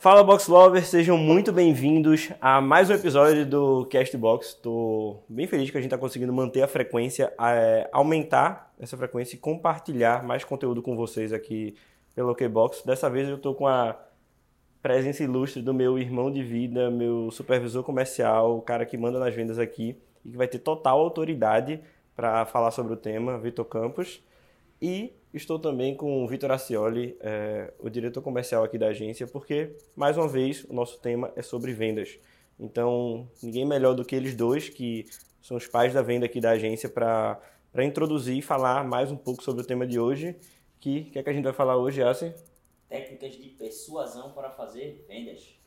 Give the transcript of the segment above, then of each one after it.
Fala Box Lovers, sejam muito bem-vindos a mais um episódio do Castbox. Estou bem feliz que a gente está conseguindo manter a frequência, é, aumentar essa frequência e compartilhar mais conteúdo com vocês aqui pelo OKBox. Dessa vez eu estou com a presença ilustre do meu irmão de vida, meu supervisor comercial, o cara que manda nas vendas aqui e que vai ter total autoridade para falar sobre o tema, Vitor Campos. E estou também com o Vitor Acioli, é, o diretor comercial aqui da agência, porque, mais uma vez, o nosso tema é sobre vendas. Então, ninguém melhor do que eles dois, que são os pais da venda aqui da agência, para introduzir e falar mais um pouco sobre o tema de hoje. Que que é que a gente vai falar hoje, Assi? Técnicas de persuasão para fazer vendas.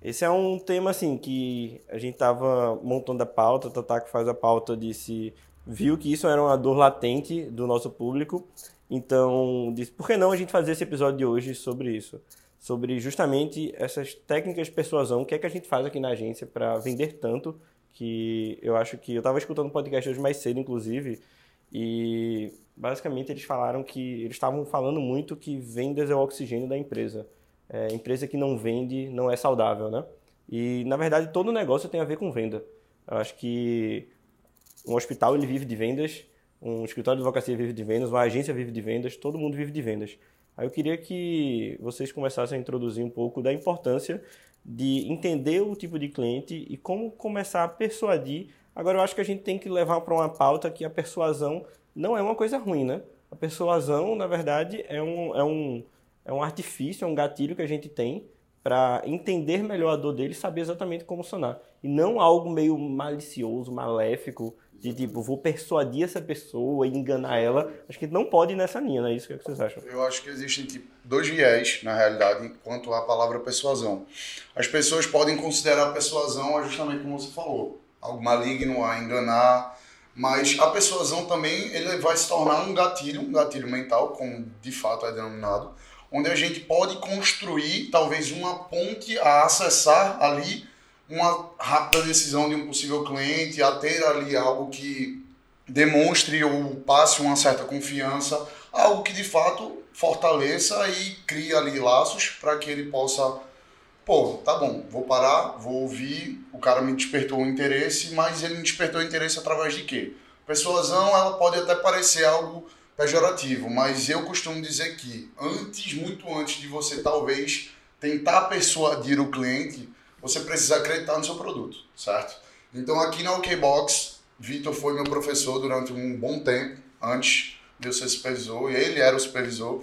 Esse é um tema assim que a gente estava montando a pauta, o Tata que faz a pauta disse viu que isso era uma dor latente do nosso público, então disse, por que não a gente fazer esse episódio de hoje sobre isso? Sobre justamente essas técnicas de persuasão, o que é que a gente faz aqui na agência para vender tanto, que eu acho que... Eu estava escutando um podcast hoje mais cedo, inclusive, e basicamente eles falaram que... Eles estavam falando muito que vendas é o oxigênio da empresa. É, empresa que não vende não é saudável, né? E, na verdade, todo negócio tem a ver com venda. Eu acho que um hospital ele vive de vendas, um escritório de advocacia vive de vendas, uma agência vive de vendas, todo mundo vive de vendas. Aí eu queria que vocês começassem a introduzir um pouco da importância de entender o tipo de cliente e como começar a persuadir. Agora eu acho que a gente tem que levar para uma pauta que a persuasão não é uma coisa ruim, né? A persuasão, na verdade, é um, é um, é um artifício, é um gatilho que a gente tem para entender melhor a dor dele e saber exatamente como sanar. E não algo meio malicioso, maléfico, de tipo, vou persuadir essa pessoa e enganar ela. Acho que não pode ir nessa linha, não é isso? Que, é que vocês acham? Eu acho que existem tipo, dois viés, na realidade, quanto à palavra persuasão. As pessoas podem considerar a persuasão justamente como você falou, algo maligno, a enganar, mas a persuasão também ele vai se tornar um gatilho, um gatilho mental, como de fato é denominado, onde a gente pode construir talvez uma ponte a acessar ali uma rápida decisão de um possível cliente, a ter ali algo que demonstre ou passe uma certa confiança, algo que de fato fortaleça e crie ali laços para que ele possa, pô, tá bom, vou parar, vou ouvir, o cara me despertou o interesse, mas ele me despertou o interesse através de quê? Persuasão, ela pode até parecer algo pejorativo, mas eu costumo dizer que antes, muito antes de você talvez tentar persuadir o cliente, você precisa acreditar no seu produto, certo? Então aqui na OKBox, Vitor foi meu professor durante um bom tempo, antes de eu ser supervisor, e ele era o supervisor.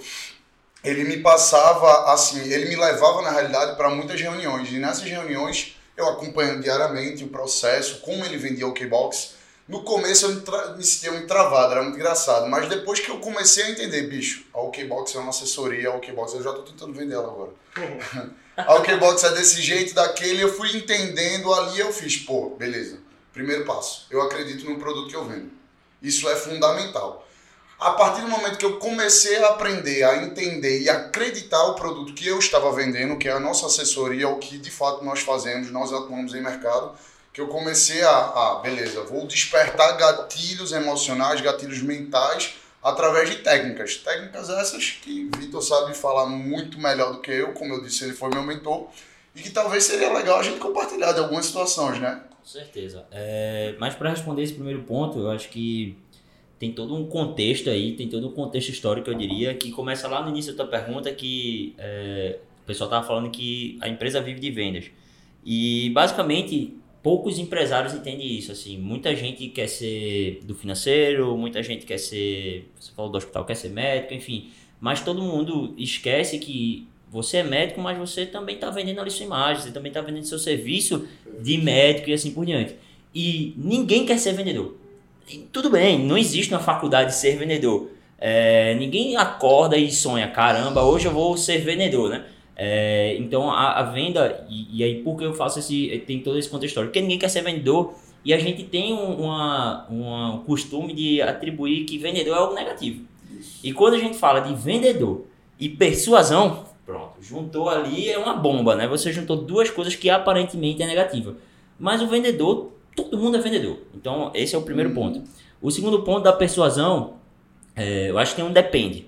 Ele me passava assim, ele me levava na realidade para muitas reuniões, e nessas reuniões eu acompanhando diariamente o processo, como ele vendia o OKBox. No começo eu me sentia muito travado, era muito engraçado, mas depois que eu comecei a entender, bicho, a OKBox é uma assessoria, a OKBox, eu já estou tentando vender ela agora. Uhum. a OKBox é desse jeito, daquele, eu fui entendendo ali, eu fiz, pô, beleza. Primeiro passo, eu acredito no produto que eu vendo. Isso é fundamental. A partir do momento que eu comecei a aprender, a entender e acreditar o produto que eu estava vendendo, que é a nossa assessoria, o que de fato nós fazemos, nós atuamos em mercado, que eu comecei a, a beleza, vou despertar gatilhos emocionais, gatilhos mentais através de técnicas. Técnicas essas que Vitor sabe falar muito melhor do que eu, como eu disse, ele foi meu mentor, e que talvez seria legal a gente compartilhar de algumas situações, né? Com certeza. É, mas para responder esse primeiro ponto, eu acho que tem todo um contexto aí, tem todo um contexto histórico, eu diria, que começa lá no início da tua pergunta, que é, o pessoal estava falando que a empresa vive de vendas. E basicamente poucos empresários entendem isso, assim, muita gente quer ser do financeiro, muita gente quer ser, você falou do hospital, quer ser médico, enfim, mas todo mundo esquece que você é médico, mas você também está vendendo ali sua imagem, você também está vendendo seu serviço de médico e assim por diante. E ninguém quer ser vendedor. E tudo bem, não existe uma faculdade de ser vendedor. É, ninguém acorda e sonha, caramba, hoje eu vou ser vendedor, né? É, então a, a venda, e, e, aí por que eu faço esse. tem todo esse contexto histórico? Porque ninguém quer ser vendedor e a gente tem um, uma, uma costume de atribuir que vendedor é algo negativo. E quando a gente fala de vendedor e persuasão, pronto, juntou ali é uma bomba, né? Você juntou duas coisas que aparentemente é negativa. Mas o vendedor, todo mundo é vendedor. Então esse é o primeiro ponto. O segundo ponto da persuasão, é, eu acho que tem um depende.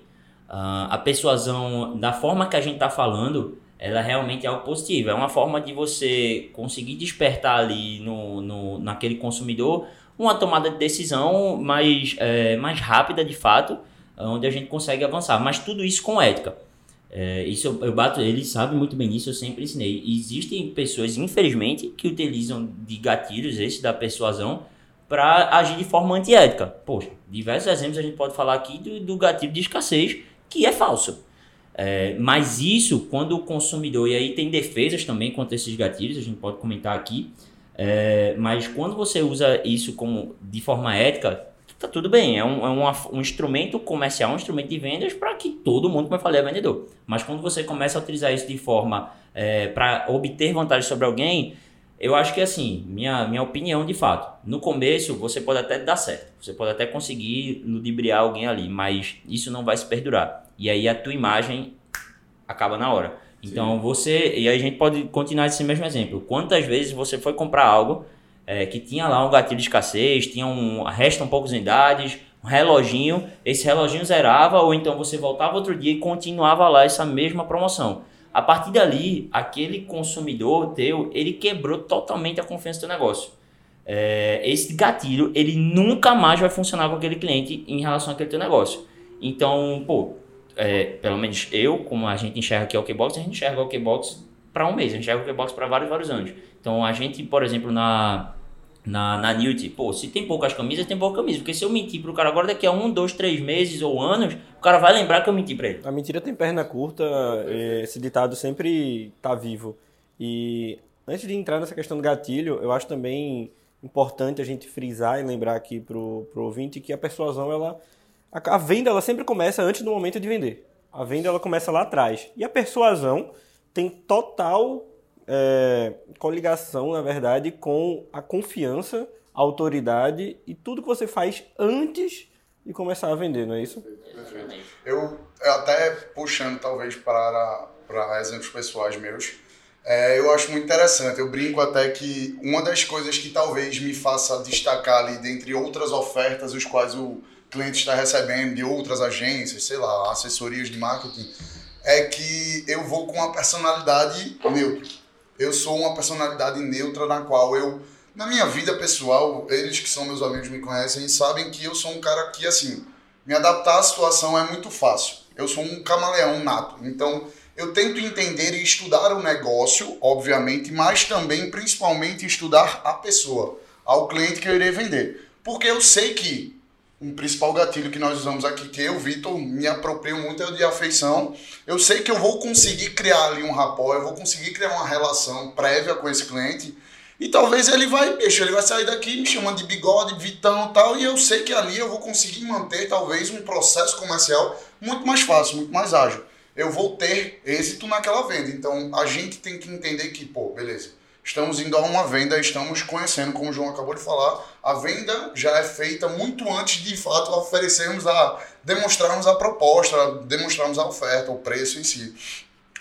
Uh, a persuasão, da forma que a gente está falando, ela realmente é algo positivo. É uma forma de você conseguir despertar ali no, no, naquele consumidor uma tomada de decisão mais, é, mais rápida de fato, onde a gente consegue avançar. Mas tudo isso com ética. É, isso eu, eu, bato, ele sabe muito bem disso, eu sempre ensinei. Existem pessoas, infelizmente, que utilizam de gatilhos, esse da persuasão, para agir de forma antiética. Poxa, diversos exemplos a gente pode falar aqui do, do gatilho de escassez, que é falso. É, mas isso, quando o consumidor, e aí tem defesas também contra esses gatilhos, a gente pode comentar aqui, é, mas quando você usa isso como de forma ética, tá tudo bem, é um, é um, um instrumento comercial, um instrumento de vendas para que todo mundo, como eu falei, é vendedor. Mas quando você começa a utilizar isso de forma é, para obter vantagem sobre alguém, eu acho que assim, minha, minha opinião de fato, no começo você pode até dar certo, você pode até conseguir ludibriar alguém ali, mas isso não vai se perdurar. E aí a tua imagem acaba na hora. Então Sim. você, e aí a gente pode continuar esse mesmo exemplo. Quantas vezes você foi comprar algo é, que tinha lá um gatilho de escassez, tinha um, restam poucas unidades, um reloginho, esse reloginho zerava, ou então você voltava outro dia e continuava lá essa mesma promoção. A partir dali, aquele consumidor teu, ele quebrou totalmente a confiança do teu negócio. É, esse gatilho, ele nunca mais vai funcionar com aquele cliente em relação àquele teu negócio. Então, pô, é, pelo menos eu, como a gente enxerga aqui o Okbox, a gente enxerga o Okbox para um mês, a gente enxerga o Okbox para vários, vários anos. Então, a gente, por exemplo, na, na, na Newt, pô, se tem poucas camisas, tem pouca camisa. Porque se eu mentir pro cara agora, daqui a um, dois, três meses ou anos, o cara vai lembrar que eu menti pra ele. A mentira tem perna curta, esse ditado sempre tá vivo. E antes de entrar nessa questão do gatilho, eu acho também importante a gente frisar e lembrar aqui pro, pro ouvinte que a persuasão, ela. A, a venda, ela sempre começa antes do momento de vender. A venda, ela começa lá atrás. E a persuasão tem total é, coligação, na verdade, com a confiança, a autoridade e tudo que você faz antes de começar a vender, não é isso? Eu, eu até puxando talvez para, para exemplos pessoais meus, é, eu acho muito interessante. Eu brinco até que uma das coisas que talvez me faça destacar ali, dentre outras ofertas, os quais o cliente está recebendo de outras agências, sei lá, assessorias de marketing, é que eu vou com uma personalidade neutra eu sou uma personalidade neutra na qual eu, na minha vida pessoal, eles que são meus amigos me conhecem sabem que eu sou um cara que, assim, me adaptar à situação é muito fácil. Eu sou um camaleão nato. Então, eu tento entender e estudar o negócio, obviamente, mas também, principalmente, estudar a pessoa, ao cliente que eu irei vender. Porque eu sei que um principal gatilho que nós usamos aqui, que eu, Vitor, me aproprio muito é o de afeição. Eu sei que eu vou conseguir criar ali um rapport, eu vou conseguir criar uma relação prévia com esse cliente. E talvez ele vai, bicho, ele vai sair daqui me chamando de bigode, vitão e tal, e eu sei que ali eu vou conseguir manter talvez um processo comercial muito mais fácil, muito mais ágil. Eu vou ter êxito naquela venda. Então a gente tem que entender que, pô, beleza estamos indo a uma venda, estamos conhecendo, como o João acabou de falar, a venda já é feita muito antes de, de fato oferecermos a demonstrarmos a proposta, demonstrarmos a oferta, o preço em si.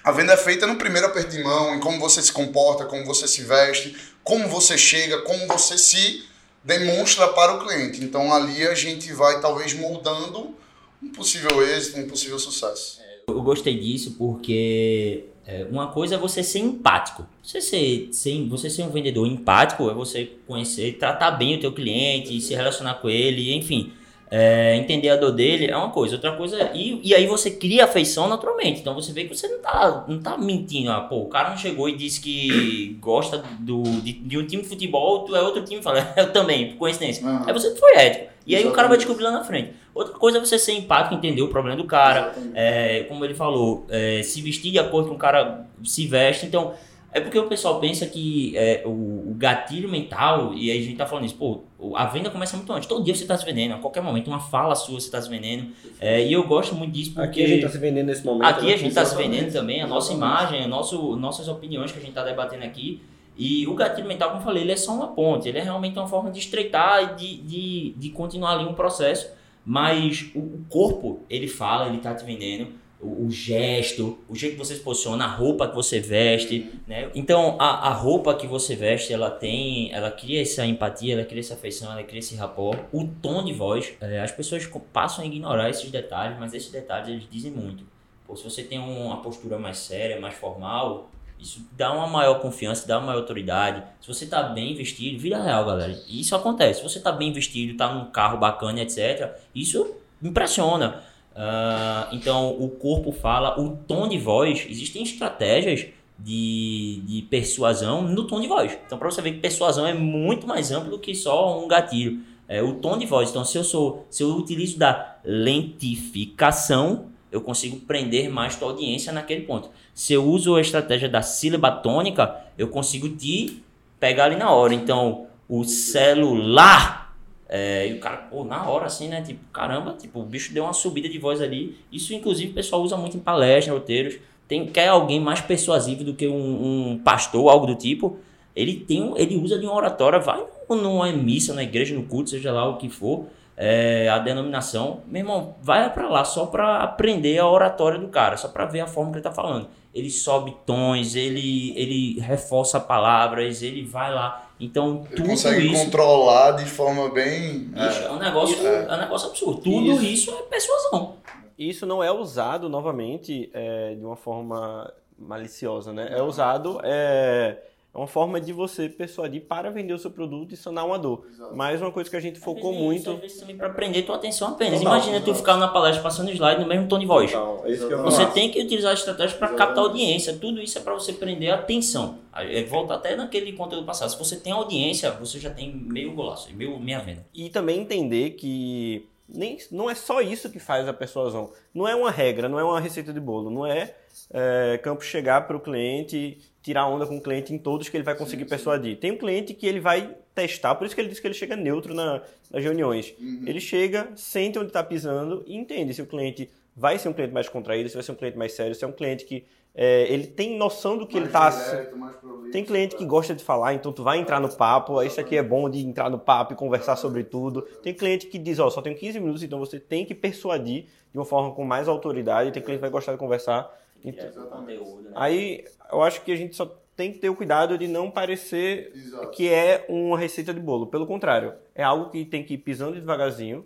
A venda é feita no primeiro aperto de mão, em como você se comporta, como você se veste, como você chega, como você se demonstra para o cliente. Então ali a gente vai talvez moldando um possível êxito, um possível sucesso. Eu gostei disso porque é, uma coisa é você ser empático. Você ser, ser, você ser um vendedor empático é você conhecer, tratar bem o teu cliente, se relacionar com ele, enfim. É, entender a dor dele é uma coisa. Outra coisa é, e, e aí você cria afeição naturalmente. Então você vê que você não tá, não tá mentindo. Ah, pô, o cara não chegou e disse que gosta do, de, de um time de futebol, tu é outro time. Fala, eu também, por coincidência. Uhum. Aí você foi ético. E aí Exatamente. o cara vai descobrir lá na frente. Outra coisa é você ser empático, entender o problema do cara. É, como ele falou, é, se vestir de acordo com o cara se veste. Então, é porque o pessoal pensa que é, o, o, gatilho mental, e aí a gente tá falando isso, pô, a venda começa muito antes. Todo dia você tá se vendendo, a qualquer momento, uma fala sua você tá se vendendo. É, e eu gosto muito disso porque. Aqui a gente tá se vendendo nesse momento. Aqui né? a gente tá se vendendo também, a nossa imagem, a nosso, nossas opiniões que a gente tá debatendo aqui. E o gatilho mental, como eu falei, ele é só uma ponte, ele é realmente uma forma de estreitar e de, de, de continuar ali um processo. Mas o, corpo, ele fala, ele tá te vendendo o, o, gesto, o jeito que você se posiciona, a roupa que você veste, né? Então, a, a roupa que você veste, ela tem, ela cria essa empatia, ela cria essa afeição, ela cria esse rapport. O tom de voz, é, as pessoas passam a ignorar esses detalhes, mas esses detalhes eles dizem muito. ou se você tem uma postura mais séria, mais formal, isso dá uma maior confiança, dá uma maior autoridade. Se você tá bem vestido, vira real, galera. Isso acontece. Se você tá bem vestido, tá num carro bacana, etc., isso impressiona. Uh, então, o corpo fala, o tom de voz, existem estratégias de, de persuasão no tom de voz. Então, para você ver que persuasão é muito mais amplo do que só um gatilho. É o tom de voz. Então, se eu sou, se eu utilizo da lentificação, eu consigo prender mais tua audiência naquele ponto. Se eu uso a estratégia da sílaba tônica, eu consigo te pegar ali na hora. Então, o celular. É, e o cara, pô, na hora assim, né? Tipo, caramba, tipo, o bicho deu uma subida de voz ali. Isso, inclusive, o pessoal usa muito em palestras, roteiros. Tem, quer alguém mais persuasivo do que um, um pastor, algo do tipo. Ele tem ele usa de uma oratória, vai numa missa, na igreja, no culto, seja lá o que for é, a denominação, meu irmão, vai para lá só para aprender a oratória do cara, só para ver a forma que ele tá falando. Ele sobe tons, ele, ele reforça palavras, ele vai lá. Então, ele tudo consegue isso, controlar de forma bem. Bicho, é, é, um negócio, é. é. um negócio absurdo. Tudo isso, isso é persuasão. Isso não é usado novamente é, de uma forma maliciosa, né? É usado. É é uma forma de você persuadir para vender o seu produto e sanar uma dor. Exato. Mais uma coisa que a gente focou muito. Isso também para prender tua atenção apenas. Total, Imagina total. tu ficar na palestra passando slide no mesmo tom de voz. É você tem que utilizar estratégias para captar audiência. Tudo isso é para você prender a atenção. É, volta até naquele conteúdo passado. Se você tem audiência, você já tem meio golaço, meio minha venda. E também entender que nem, não é só isso que faz a persuasão. Não é uma regra, não é uma receita de bolo. Não é, é campo chegar para o cliente tirar onda com o cliente em todos que ele vai conseguir sim, persuadir. Sim. Tem um cliente que ele vai testar, por isso que ele disse que ele chega neutro na, nas reuniões. Uhum. Ele chega, sente onde está pisando e entende se o cliente vai ser um cliente mais contraído, se vai ser um cliente mais sério, se é um cliente que é, ele tem noção do que mais ele está. Tem cliente que gosta de falar, então tu vai entrar no papo. Isso aqui é bom de entrar no papo e conversar sobre tudo. Tem cliente que diz, ó, só tenho 15 minutos, então você tem que persuadir de uma forma com mais autoridade. Tem cliente que vai gostar de conversar. Então, né? Aí eu acho que a gente só tem que ter o cuidado de não parecer Exato. que é uma receita de bolo. Pelo contrário, é algo que tem que ir pisando devagarzinho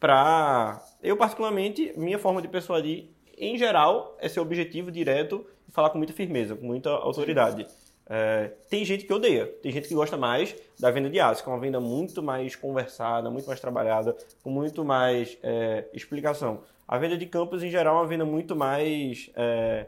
para eu particularmente minha forma de persuadir em geral é ser objetivo direto e falar com muita firmeza, com muita autoridade. É, tem gente que odeia, tem gente que gosta mais da venda de aço, que é uma venda muito mais conversada, muito mais trabalhada, com muito mais é, explicação. A venda de campos, em geral, é uma venda muito mais é,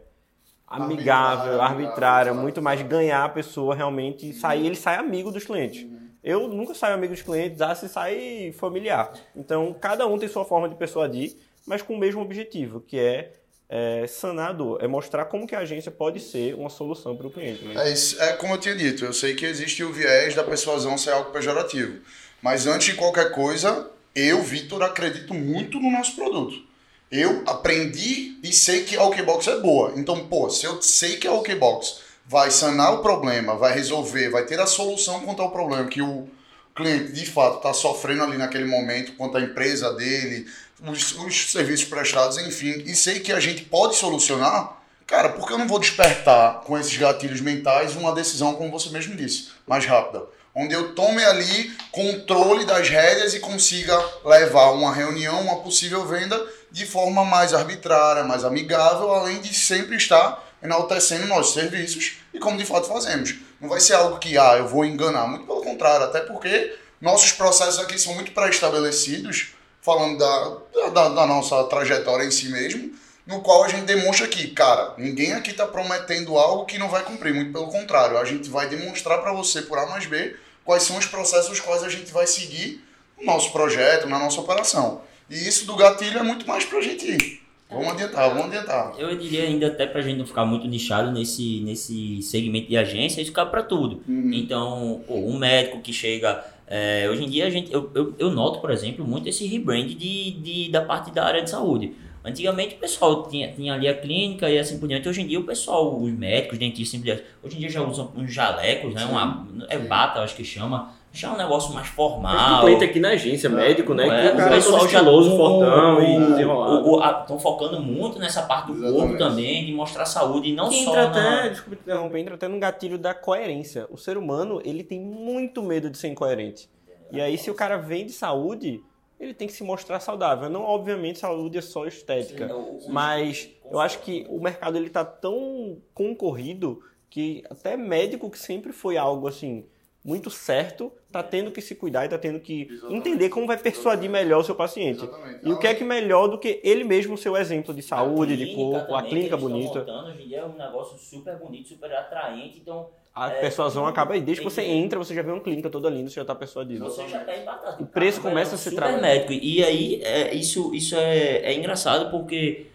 amigável, arbitrária, muito mais ganhar a pessoa realmente sair, ele sai amigo dos clientes. Uhum. Eu nunca saio amigo dos clientes, ah, se sai familiar. Então, cada um tem sua forma de persuadir, mas com o mesmo objetivo, que é, é sanar a dor, é mostrar como que a agência pode ser uma solução para o cliente. Né? É, isso, é como eu tinha dito, eu sei que existe o viés da persuasão ser algo pejorativo, mas antes de qualquer coisa, eu, Vitor, acredito muito no nosso produto. Eu aprendi e sei que a OKBox é boa. Então, pô, se eu sei que a OKBox vai sanar o problema, vai resolver, vai ter a solução quanto ao problema que o cliente de fato está sofrendo ali naquele momento, quanto à empresa dele, os, os serviços prestados, enfim, e sei que a gente pode solucionar, cara, por que eu não vou despertar com esses gatilhos mentais uma decisão, como você mesmo disse, mais rápida? Onde eu tome ali controle das rédeas e consiga levar uma reunião, uma possível venda de forma mais arbitrária, mais amigável, além de sempre estar enaltecendo nossos serviços e como de fato fazemos. Não vai ser algo que, ah, eu vou enganar, muito pelo contrário, até porque nossos processos aqui são muito pré-estabelecidos, falando da, da, da, nossa trajetória em si mesmo, no qual a gente demonstra que, cara, ninguém aqui está prometendo algo que não vai cumprir, muito pelo contrário, a gente vai demonstrar para você, por A mais B, quais são os processos quais a gente vai seguir no nosso projeto, na nossa operação. E isso do gatilho é muito mais pra gente ir. Vamos adiantar, vamos adiantar. Eu diria ainda até pra gente não ficar muito nichado nesse, nesse segmento de agência, isso cabe pra tudo. Uhum. Então, pô, um médico que chega. É, hoje em dia a gente, eu, eu, eu, noto, por exemplo, muito esse rebrand de, de, da parte da área de saúde. Antigamente o pessoal tinha, tinha ali a clínica e assim por diante. Hoje em dia o pessoal, os médicos, dentistas, hoje em dia já usam uns jalecos, né? Uma, é bata, acho que chama já é um negócio mais formal. O cliente aqui na agência, médico, né? É, que o, o pessoal já estiloso, fortão e desenrolado. Estão focando muito nessa parte do Exatamente. corpo também, de mostrar saúde, e não que só entra na... até, desculpa te interromper, entra até no gatilho da coerência. O ser humano, ele tem muito medo de ser incoerente. E aí, se o cara vem de saúde, ele tem que se mostrar saudável. Não, obviamente, saúde é só estética. Sim, mas Eu acho que o mercado ele tá tão concorrido que até médico que sempre foi algo assim muito certo, tá tendo que se cuidar e tá tendo que Exatamente. entender como vai persuadir melhor o seu paciente. Exatamente. E o que é que melhor do que ele mesmo ser o exemplo de saúde, de clínica corpo, a também, clínica que eles bonita. montando, hoje em dia é um negócio super bonito, super atraente, então A É, persuasão acaba aí. Desde que você entra, você já vê uma clínica toda linda, você já tá persuadido. você já tá empatado. O preço Cara, começa é um a se super trabalhar. médico. E aí, é, isso, isso é, é engraçado porque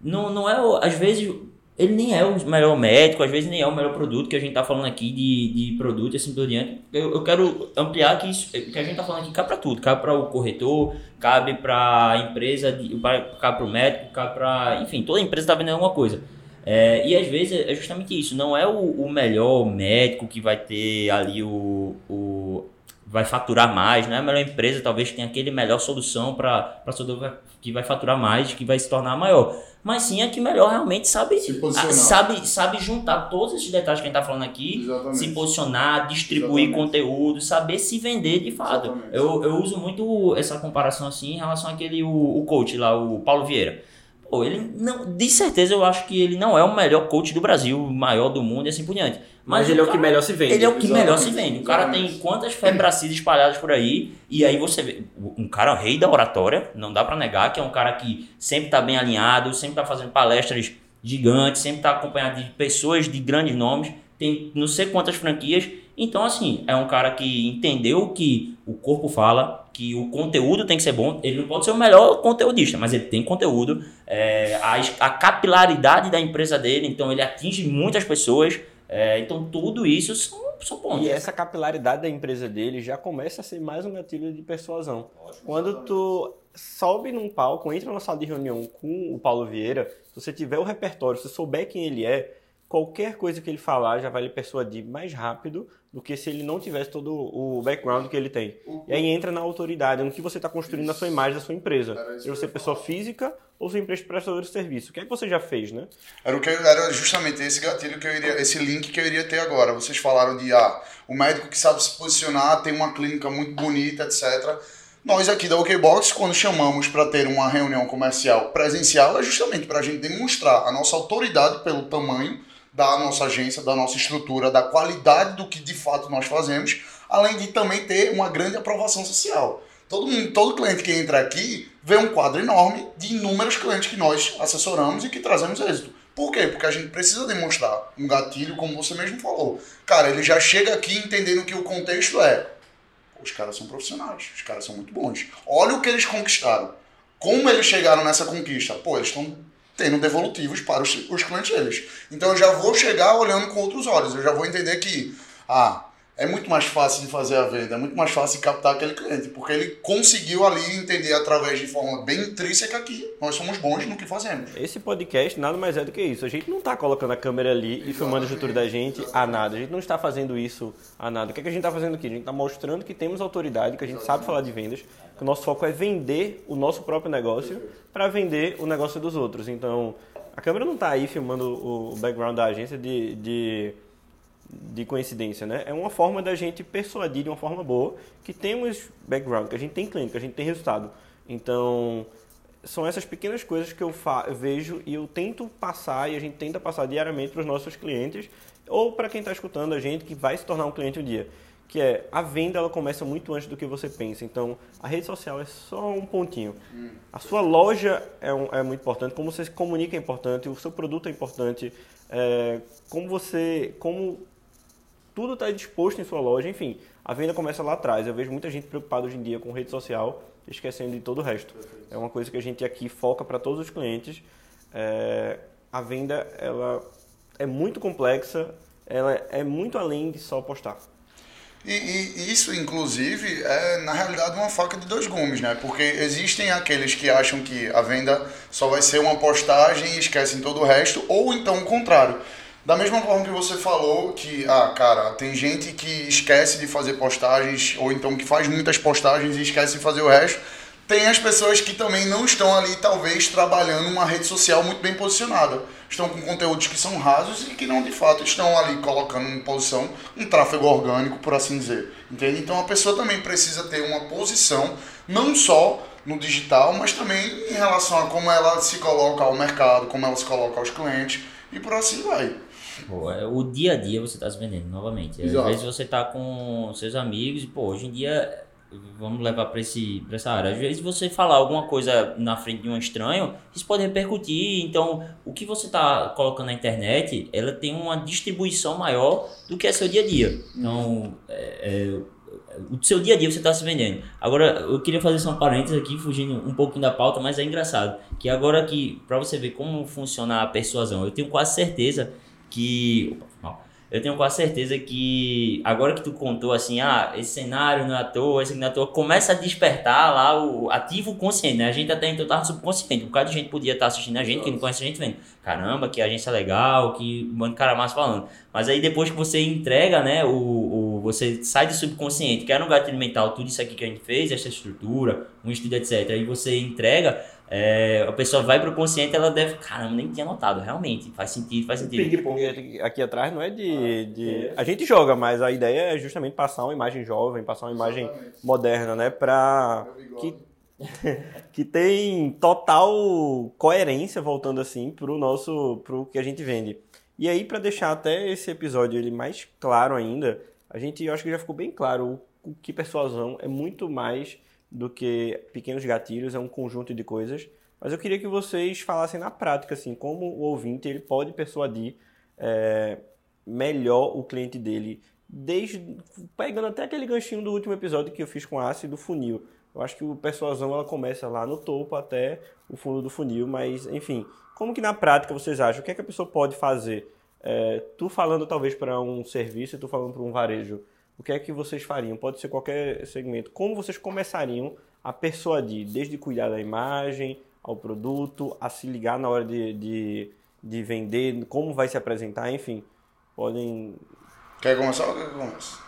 não, não é, o- às vezes, ele nem é o melhor médico, às vezes nem é o melhor produto que a gente tá falando aqui de, de produto e assim por diante. Eu, eu quero ampliar que isso que a gente tá falando aqui cabe para tudo. Cabe para o corretor, cabe para a empresa, de- cabe para o médico, cabe para... Enfim, toda empresa tá vendendo alguma coisa. É, e às vezes é justamente isso, não é o, o melhor médico que vai ter ali o, o vai faturar mais, não é a melhor empresa, talvez tenha aquele melhor solução para que vai faturar mais, que vai se tornar maior. Mas sim é que melhor realmente sabe a- sabe sabe juntar todos esses detalhes que a gente tá falando aqui, Exatamente. se posicionar, distribuir Exatamente. conteúdo, saber se vender de fato. Exatamente. Eu, eu uso muito essa comparação assim em relação àquele o, o coach lá, o Paulo Vieira. Pô, ele não, de certeza eu acho que ele não é o melhor coach do Brasil, o maior do mundo e assim por diante. Mas ele é o que cara- melhor se vende. ele é o que melhor se vende. O cara tem quantas febracidas espalhadas por aí, e aí você vê. Um cara rei da oratória, não dá pra negar, que é um cara que sempre tá bem alinhado, sempre tá fazendo palestras gigantes, sempre tá acompanhado de pessoas de grandes nomes, tem não sei quantas franquias. Então, assim, é um cara que entendeu que o corpo fala, que o conteúdo tem que ser bom. Ele não pode ser o melhor conteudista, mas ele tem conteúdo. É, a, a capilaridade da empresa dele, então ele atinge muitas pessoas. É, então, tudo isso são, são pontos. E essa capilaridade da empresa dele já começa a ser mais um gatilho de persuasão. Quando tu sobe num palco, entra na sala de reunião com o Paulo Vieira, se você tiver o repertório, se você souber quem ele é, qualquer coisa que ele falar já vai lhe persuadir mais rápido do que se ele não tivesse todo o background que ele tem. E aí entra na autoridade, no que você está construindo a sua imagem da sua empresa. Isso que você ia pessoa física ou sua empresa prestadora de serviço. O que é que você já fez, né? Era, o que eu- era justamente esse gatilho que eu iria, esse link que eu iria ter agora. Vocês falaram de ah, o médico que sabe se posicionar, tem uma clínica muito bonita, etc. Nós aqui da OKBox, quando chamamos para ter uma reunião comercial presencial, é justamente para a gente demonstrar a nossa autoridade pelo tamanho da nossa agência, da nossa estrutura, da qualidade do que de fato nós fazemos, além de também ter uma grande aprovação social. Todo, mundo, todo cliente que entra aqui vê um quadro enorme de inúmeros clientes que nós assessoramos e que trazemos êxito. Por quê? Porque a gente precisa demonstrar um gatilho, como você mesmo falou. Cara, ele já chega aqui entendendo que o contexto é: os caras são profissionais, os caras são muito bons. Olha o que eles conquistaram. Como eles chegaram nessa conquista? Pô, eles estão tendo devolutivos para os, os clientes deles. Então eu já vou chegar olhando com outros olhos. Eu já vou entender que, ah, é muito mais fácil de fazer a venda, é muito mais fácil de captar aquele cliente, porque ele conseguiu ali entender através de forma bem intrínseca que nós somos bons no que fazemos. Esse podcast nada mais é do que isso. A gente não está colocando a câmera ali e filmando a estrutura da gente a nada. A gente não está fazendo isso a nada. O que, é que a gente está fazendo aqui? A gente está mostrando que temos autoridade, que a gente sabe falar de vendas, que o nosso foco é vender o nosso próprio negócio para vender o negócio dos outros. Então, a câmera não está aí filmando o o background da agência de, de, de coincidência, né? É uma forma da gente persuadir de uma forma boa que temos background, que a gente tem cliente, que a gente tem resultado. Então, são essas pequenas coisas que eu, eu vejo e eu tento passar e a gente tenta passar diariamente para os nossos clientes ou para quem está escutando a gente que vai se tornar um cliente um dia. Que é a venda ela começa muito antes do que você pensa. Então a rede social é só um pontinho. A sua loja é, um- é muito importante. Como você se comunica é importante. O seu produto é importante. é, como você, como tudo está disposto em sua loja, enfim, a venda começa lá atrás. Eu vejo muita gente preocupada hoje em dia com rede social, esquecendo de todo o resto. É uma coisa que a gente aqui foca para todos os clientes. É, a venda ela é muito complexa, ela é muito além de só postar. E, e isso, inclusive, é na realidade uma faca de dois gumes, né? Porque existem aqueles que acham que a venda só vai ser uma postagem e esquecem todo o resto, ou então o contrário. Da mesma forma que você falou que, ah, cara, tem gente que esquece de fazer postagens, ou então que faz muitas postagens e esquece de fazer o resto. Tem as pessoas que também não estão ali, talvez, trabalhando uma rede social muito bem posicionada. Estão com conteúdos que são rasos e que não, de fato, estão ali colocando em posição um tráfego orgânico, por assim dizer. Entende? Então a pessoa também precisa ter uma posição, não só no digital, mas também em relação a como ela se coloca ao mercado, como ela se coloca aos clientes e por assim vai. Pô, é, o dia a dia você está se vendendo novamente. Às Exato. vezes você está com seus amigos e, pô, hoje em dia, vamos levar para essa área. Às vezes você falar alguma coisa na frente de um estranho, isso pode repercutir. Então, o que você está colocando na internet, ela tem uma distribuição maior do que é seu dia a dia. Então, é, é, o seu dia a dia você está se vendendo. Agora, eu queria fazer só um parênteses aqui, fugindo um pouquinho da pauta, mas é engraçado. Que agora que, para você ver como funciona a persuasão, eu tenho quase certeza que. Eu tenho quase certeza que agora que tu contou assim, ah, esse cenário não é à toa, esse não é à toa, começa a despertar lá o ativo consciente, né? A gente até então tava no subconsciente. Um bocado de gente podia estar assistindo a gente, que não conhece a gente, vendo. Caramba, que agência legal, que de cara massa falando. Mas aí depois que você entrega, né, o, o, você sai do subconsciente, que era um gatilho mental, tudo isso aqui que a gente fez, essa estrutura, um estudo, etc. Aí você entrega, é, a pessoa vai pro consciente, ela deve, caramba, nem tinha notado, realmente, faz sentido, faz sentido. Ping-pong aqui atrás não é de, de. A gente joga, mas a ideia é justamente passar uma imagem jovem, passar uma imagem moderna, né? Pra. Que, que tem total coerência, voltando assim, pro nosso. pro que a gente vende. E aí, para deixar até esse episódio ele mais claro ainda, a gente eu acho que já ficou bem claro o, o que persuasão é muito mais do que pequenos gatilhos, é um conjunto de coisas. Mas eu queria que vocês falassem na prática, assim, como o ouvinte ele pode persuadir é, melhor o cliente dele, desde pegando até aquele ganchinho do último episódio que eu fiz com a Ace do funil. Eu acho que o persuasão ela começa lá no topo até o fundo do funil, mas enfim, como que na prática vocês acham? O que é que a pessoa pode fazer? É, tu falando talvez para um serviço tu falando para um varejo, o que é que vocês fariam? Pode ser qualquer segmento. Como vocês começariam a persuadir, desde cuidar da imagem, ao produto, a se ligar na hora de, de, de vender, como vai se apresentar, enfim. Podem. Quer começar ou quer que eu comece?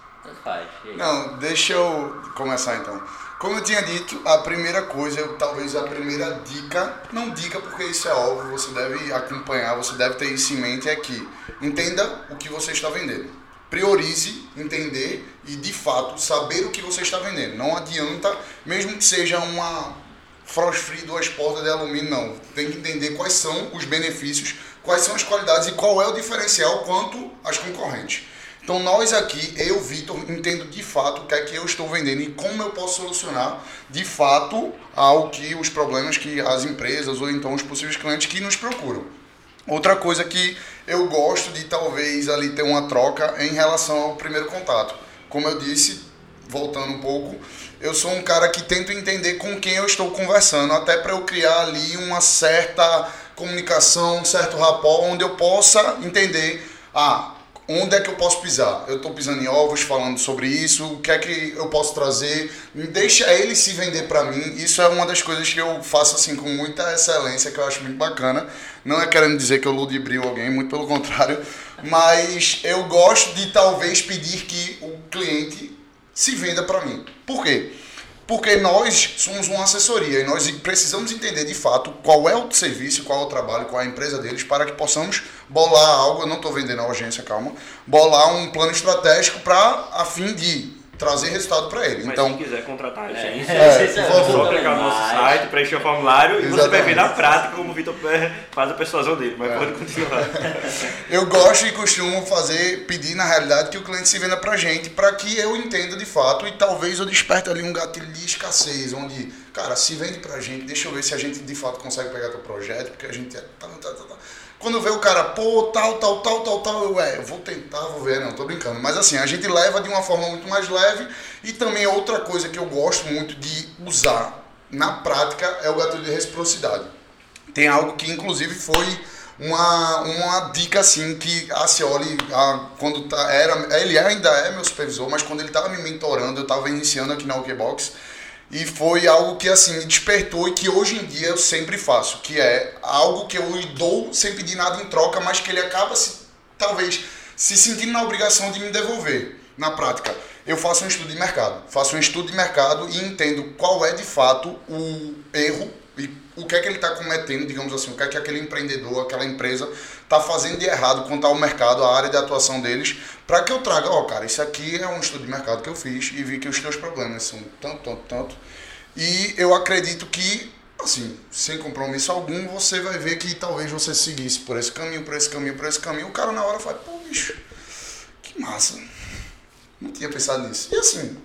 Não, deixa eu começar então. Como eu tinha dito, a primeira coisa, talvez a primeira dica, não dica porque isso é óbvio, você deve acompanhar, você deve ter isso em mente, é que entenda o que você está vendendo. Priorize, entender e de fato saber o que você está vendendo. Não adianta, mesmo que seja uma frost free duas portas de alumínio, não. Tem que entender quais são os benefícios, quais são as qualidades e qual é o diferencial quanto às concorrentes. Então nós aqui, eu, Vitor, entendo de fato o que é que eu estou vendendo e como eu posso solucionar de fato ao que os problemas que as empresas ou então os possíveis clientes que nos procuram. Outra coisa que eu gosto de talvez ali ter uma troca em relação ao primeiro contato. Como eu disse, voltando um pouco, eu sou um cara que tento entender com quem eu estou conversando, até para eu criar ali uma certa comunicação, um certo rapport, onde eu possa entender, ah, onde é que eu posso pisar? Eu estou pisando em ovos falando sobre isso, o que é que eu posso trazer? Deixa ele se vender para mim. Isso é uma das coisas que eu faço assim com muita excelência, que eu acho muito bacana. Não é querendo dizer que eu ludibrio alguém, muito pelo contrário, mas eu gosto de talvez pedir que o cliente se venda para mim. Por quê? Porque nós somos uma assessoria e nós precisamos entender de fato qual é o serviço, qual é o trabalho, qual é a empresa deles, para que possamos bolar algo, eu não estou vendendo a agência, calma, bolar um plano estratégico para a fim de trazer resultado para ele. Então, quiser contratar a gente, É, Esse por é favor. bom demais. preencher o formulário e você vai ver na prática como o Vitor faz a persuasão dele, mas É. pode continuar. Eu gosto e costumo fazer, pedir na realidade que o cliente se venda pra gente, para que eu entenda de fato e talvez eu desperte ali um gatilho de escassez, onde, cara, se vende pra gente, deixa eu ver se a gente de fato consegue pegar teu projeto, porque a gente é. Tá, tá, tá, tá. Quando vê o cara, pô, tal, tal, tal, tal, tal, eu, é, eu vou tentar, vou ver, não, tô brincando. Mas assim, a gente leva de uma forma muito mais leve e também outra coisa que eu gosto muito de usar na prática é o gatilho de reciprocidade tem algo que inclusive foi uma, uma dica assim que a Cioli, a, quando tá, era, ele ainda é meu supervisor, mas quando ele estava me mentorando, eu estava iniciando aqui na OKBox e foi algo que assim me despertou e que hoje em dia eu sempre faço, que é algo que eu lhe dou sem pedir nada em troca, mas que ele acaba se talvez se sentindo na obrigação de me devolver na prática. Eu faço um estudo de mercado, faço um estudo de mercado e entendo qual é de fato o erro o que é que ele está cometendo, digamos assim, o que é que aquele empreendedor, aquela empresa está fazendo de errado quanto ao mercado, a área de atuação deles, para que eu traga, ó, cara, isso aqui é um estudo de mercado que eu fiz e vi que os teus problemas são tanto, tanto, tanto. E eu acredito que, assim, sem compromisso algum, você vai ver que talvez você seguisse por esse caminho, por esse caminho, por esse caminho. O cara na hora fala, pô, bicho, que massa. Não tinha pensado nisso. E assim,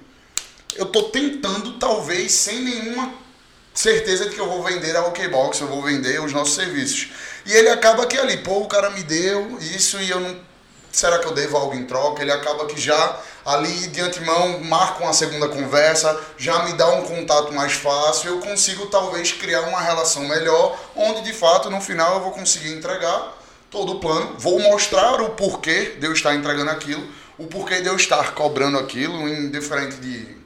eu tô tentando, talvez, sem nenhuma certeza de que eu vou vender a OKBox, eu vou vender os nossos serviços. E ele acaba que ali, pô, o cara me deu isso e eu não. Será que eu devo algo em troca? Ele acaba que já ali de antemão marca uma segunda conversa, já me dá um contato mais fácil, eu consigo talvez criar uma relação melhor, onde de fato no final eu vou conseguir entregar todo o plano, vou mostrar o porquê de eu estar entregando aquilo, o porquê de eu estar cobrando aquilo, indiferente de,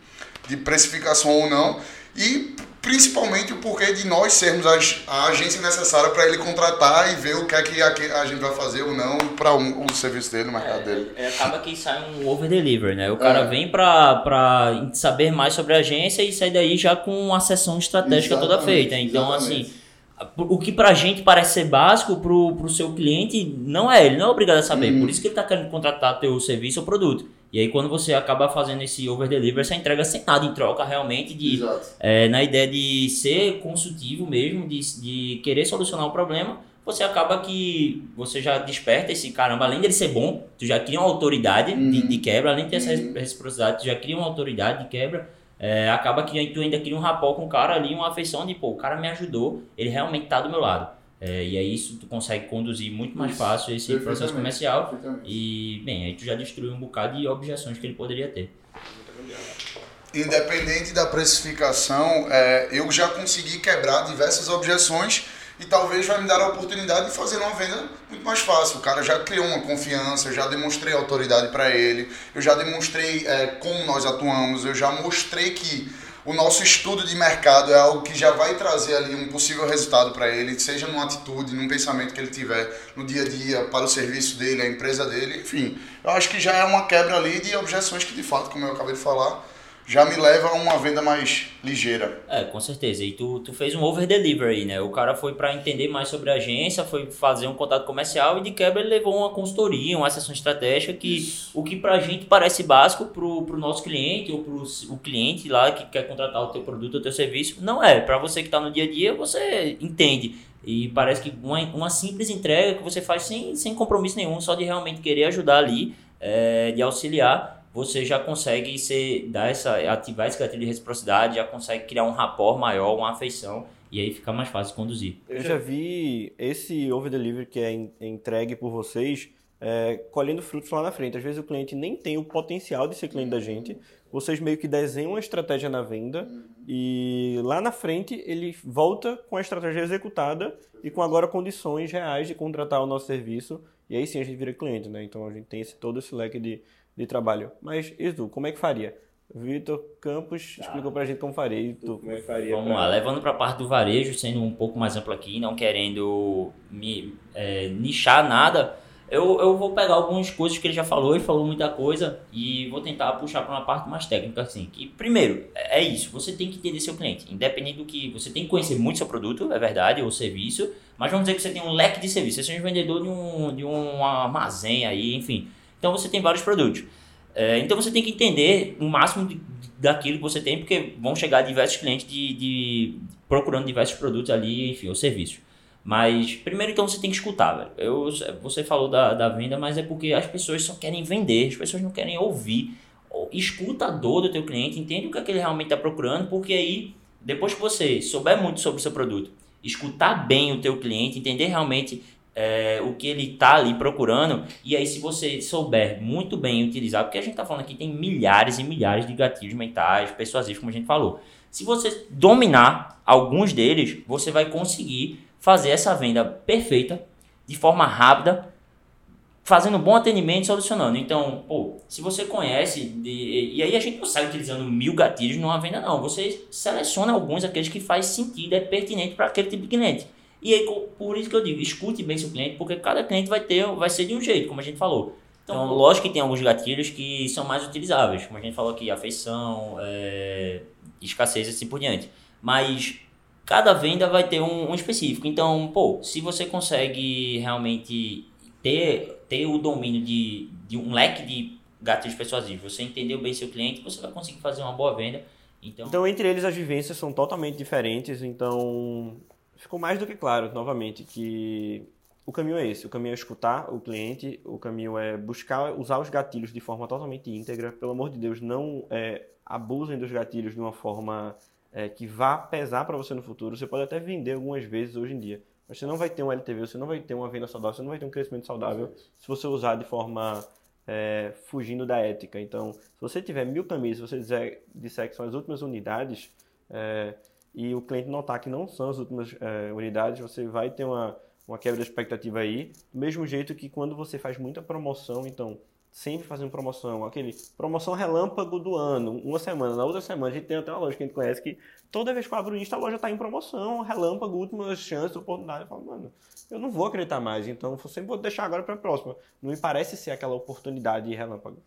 de precificação ou não, e principalmente o porquê de nós sermos a, agência necessária para ele contratar e ver o que é que a, a gente vai fazer ou não para um, o serviço dele, no mercado é, dele. É, acaba que sai um over-deliver, né? O cara é. vem para saber mais sobre a agência e sai daí já com uma sessão estratégica exatamente, toda feita. Então, exatamente. assim o que pra gente parece ser básico, pro, pro seu cliente não é, ele não é obrigado a saber. Uhum. Por isso que ele tá querendo contratar teu serviço ou produto. E aí quando você acaba fazendo esse over delivery, você entrega sem nada em troca realmente de é, na ideia de ser consultivo mesmo, de, de querer solucionar o problema, você acaba que você já desperta esse caramba, além dele ser bom, tu já cria uma autoridade uhum. de, de, quebra, além de ter essa uhum. reciprocidade, tu já cria uma autoridade de quebra é, acaba que tu ainda cria um rapó com o cara ali, uma afeição de, pô, o cara me ajudou, ele realmente tá do meu lado. É, e aí isso tu consegue conduzir muito mais fácil esse processo comercial e, bem, aí tu já destruiu um bocado de objeções que ele poderia ter. Independente da precificação, é, eu já consegui quebrar diversas objeções e talvez vai me dar a oportunidade de fazer uma venda muito mais fácil. O cara já criou uma confiança, eu já demonstrei autoridade para ele, eu já demonstrei é, como nós atuamos, eu já mostrei que o nosso estudo de mercado é algo que já vai trazer ali um possível resultado para ele, seja numa atitude, num pensamento que ele tiver no dia a dia, para o serviço dele, a empresa dele, enfim. Eu acho que já é uma quebra ali de objeções que, de fato, como eu acabei de falar, já me leva a uma venda mais ligeira. É, com certeza. E tu, tu fez um over delivery, né? O cara foi para entender mais sobre a agência, foi fazer um contato comercial e de quebra ele levou uma consultoria, uma sessão estratégica que Isso. o que pra gente parece básico pro, pro nosso cliente ou pro o cliente lá que quer contratar o teu produto ou teu serviço, não é. Para você que tá no dia a dia, você entende. E parece que uma, uma simples entrega que você faz sem, sem compromisso nenhum, só de realmente querer ajudar ali, é, de auxiliar você já consegue ser, dar essa, ativar esse gatilho de reciprocidade, já consegue criar um rapport maior, uma afeição, e aí fica mais fácil conduzir. Eu já vi esse over delivery que é entregue por vocês é, colhendo frutos lá na frente. Às vezes o cliente nem tem o potencial de ser cliente da gente. Vocês meio que desenham uma estratégia na venda e lá na frente ele volta com a estratégia executada e com agora condições reais de contratar o nosso serviço. E aí sim a gente vira cliente, né? Então a gente tem esse, todo esse leque de, de trabalho. Mas, Edu, como é que faria? Vitor Campos tá. explicou pra gente como faria. E tu, como é que faria? Vamos pra... lá, levando pra parte do varejo, sendo um pouco mais amplo aqui, não querendo me é, nichar nada, eu, eu vou pegar algumas coisas que ele já falou, ele falou muita coisa, e vou tentar puxar para uma parte mais técnica, assim. Que, primeiro, é, é isso, você tem que entender seu cliente. Independente do que. Você tem que conhecer muito seu produto, é verdade, ou serviço, mas vamos dizer que você tem um leque de serviços. Você é um vendedor de um, de um armazém aí, enfim então você tem vários produtos. É, então você tem que entender o máximo de, daquilo que você tem, porque vão chegar diversos clientes de, de, procurando diversos produtos ali, enfim, ou serviços. Mas primeiro então você tem que escutar, velho. Eu, você falou da, da venda, mas é porque as pessoas só querem vender, as pessoas não querem ouvir. Escuta a dor do teu cliente, entende o que, é que ele realmente está procurando, porque aí, depois que você souber muito sobre o seu produto, escutar bem o teu cliente, entender realmente é, o que ele está ali procurando. E aí, se você souber muito bem utilizar, porque a gente está falando aqui, tem milhares e milhares de gatilhos mentais, persuasivos, como a gente falou. Se você dominar alguns deles, você vai conseguir fazer essa venda perfeita, de forma rápida, fazendo bom atendimento e solucionando. Então, pô, se você conhece, de, e aí a gente não sai utilizando mil gatilhos numa venda, não. Você seleciona alguns, aqueles que faz sentido, é pertinente para aquele tipo de cliente. E aí, por isso que eu digo, escute bem seu cliente, porque cada cliente vai ter, vai ser de um jeito, como a gente falou. Então, então lógico que tem alguns gatilhos que são mais utilizáveis, como a gente falou aqui, afeição, é, escassez e assim por diante. Mas cada venda vai ter um, um, específico. Então, pô, se você consegue realmente ter, ter o domínio de, de um leque de gatilhos persuasivos, você entendeu bem seu cliente, você vai conseguir fazer uma boa venda Então, Então, entre eles, as vivências são totalmente diferentes. Então, ficou mais do que claro, novamente, que o caminho é esse. O caminho é escutar o cliente, o caminho é buscar usar os gatilhos de forma totalmente íntegra. Pelo amor de Deus, não é, abusem dos gatilhos de uma forma é, que vá pesar para você no futuro. Você pode até vender algumas vezes hoje em dia, mas você não vai ter um LTV, você não vai ter uma venda saudável, você não vai ter um crescimento saudável se você usar de forma é, fugindo da ética. Então, se você tiver mil camisas, se você disser, disser que são as últimas unidades é, e o cliente notar que não são as últimas é, unidades, você vai ter uma, uma quebra de expectativa aí. Do mesmo jeito que quando você faz muita promoção, então sempre fazendo promoção, aquele promoção relâmpago do ano, uma semana, na outra semana, a gente tem até uma loja que a gente conhece que toda vez que eu abro o Insta, a loja está em promoção, relâmpago, última chance, oportunidade. Eu falo, mano, eu não vou acreditar mais, então eu sempre vou deixar agora para a próxima. Não me parece ser aquela oportunidade relâmpago.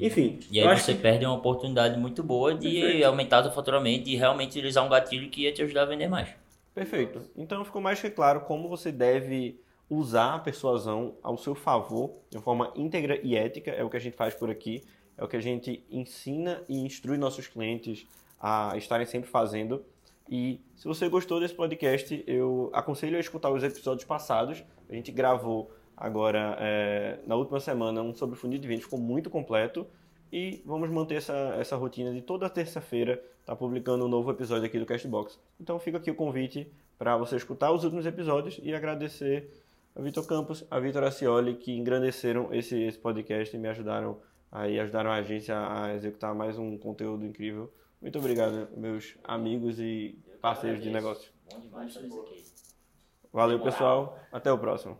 Enfim, e aí você que- perde uma oportunidade muito boa de aumentar o faturamento e realmente utilizar um gatilho que ia te ajudar a vender mais. Perfeito. Então ficou mais que claro como você deve usar a persuasão ao seu favor, de forma íntegra e ética, é o que a gente faz por aqui, é o que a gente ensina e instrui nossos clientes a estarem sempre fazendo. E se você gostou desse podcast, eu aconselho a escutar os episódios passados. A gente gravou agora, é, na última semana, um sobre funil de vendas, ficou muito completo. E vamos manter essa, essa rotina de toda terça-feira estar publicando um novo episódio aqui do Castbox. Então fica aqui o convite para você escutar os últimos episódios e agradecer a Vitor Campos, a Vitor Acioli, que engrandeceram esse, esse podcast e me ajudaram aí ajudaram a agência a executar mais um conteúdo incrível. Muito obrigado, meus amigos e parceiros de negócio. Bom demais fazer isso aqui. Valeu, pessoal. Até o próximo.